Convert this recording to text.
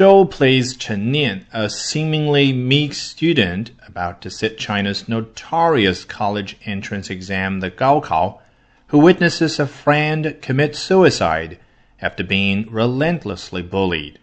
Zhou plays Chen Nian, a seemingly meek student about to sit China's notorious college entrance exam, the Gaokao, who witnesses a friend commit suicide after being relentlessly bullied.